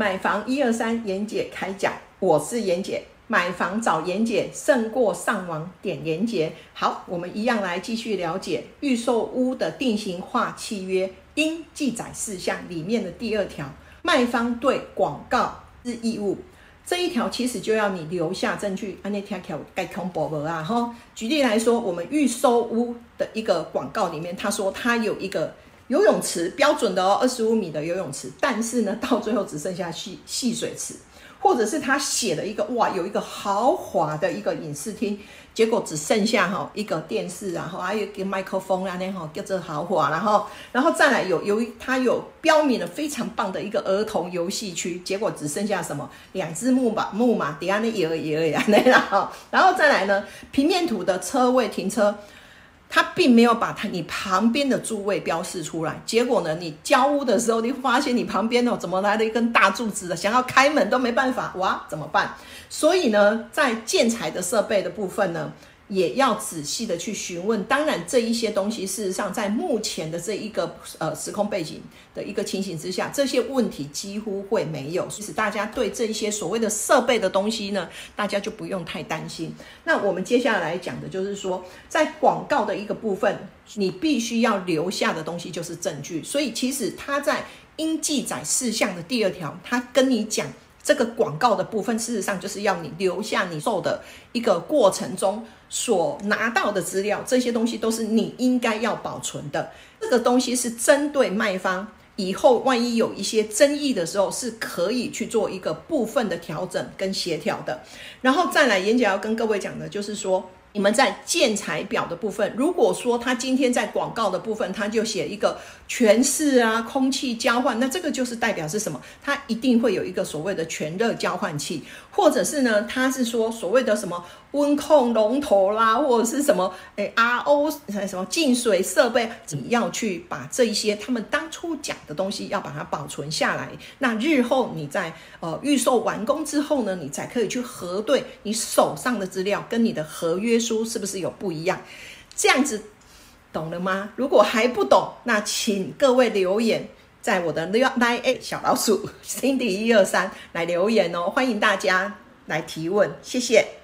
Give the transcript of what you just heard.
买房一二三，严姐开讲，我是严姐。买房找严姐胜过上网点严姐。好，我们一样来继续了解预售屋的定型化契约应记载事项里面的第二条，卖方对广告之义务。这一条其实就要你留下证据，按那条条该空薄薄啊哈。举例来说，我们预售屋的一个广告里面，他说他有一个游泳池，标准的哦，二十五米的游泳池，但是呢，到最后只剩下戏戏水池。或者是他写了一个哇，有一个豪华的一个影视厅，结果只剩下哈一个电视，然后还有一个麦克风啊，那哈叫做豪华，然后然后再来有由于他有标明了非常棒的一个儿童游戏区，结果只剩下什么两只木马木马，底下那也也也那样哈，然后再来呢平面图的车位停车。他并没有把他你旁边的诸位标示出来，结果呢，你交屋的时候，你发现你旁边哦，怎么来了一根大柱子的想要开门都没办法，哇，怎么办？所以呢，在建材的设备的部分呢。也要仔细的去询问，当然这一些东西，事实上在目前的这一个呃时空背景的一个情形之下，这些问题几乎会没有，其实大家对这一些所谓的设备的东西呢，大家就不用太担心。那我们接下来讲的就是说，在广告的一个部分，你必须要留下的东西就是证据。所以其实它在应记载事项的第二条，它跟你讲。这个广告的部分，事实上就是要你留下你售的一个过程中所拿到的资料，这些东西都是你应该要保存的。这个东西是针对卖方，以后万一有一些争议的时候，是可以去做一个部分的调整跟协调的。然后再来，演讲要跟各位讲的就是说。你们在建材表的部分，如果说他今天在广告的部分，他就写一个全室啊空气交换，那这个就是代表是什么？它一定会有一个所谓的全热交换器，或者是呢，它是说所谓的什么温控龙头啦，或者是什么诶 RO 什么净水设备，你要去把这一些他们当初讲的东西要把它保存下来。那日后你在呃预售完工之后呢，你才可以去核对你手上的资料跟你的合约。书是不是有不一样？这样子懂了吗？如果还不懂，那请各位留言在我的 line 小老鼠 Cindy 一二三来留言哦，欢迎大家来提问，谢谢。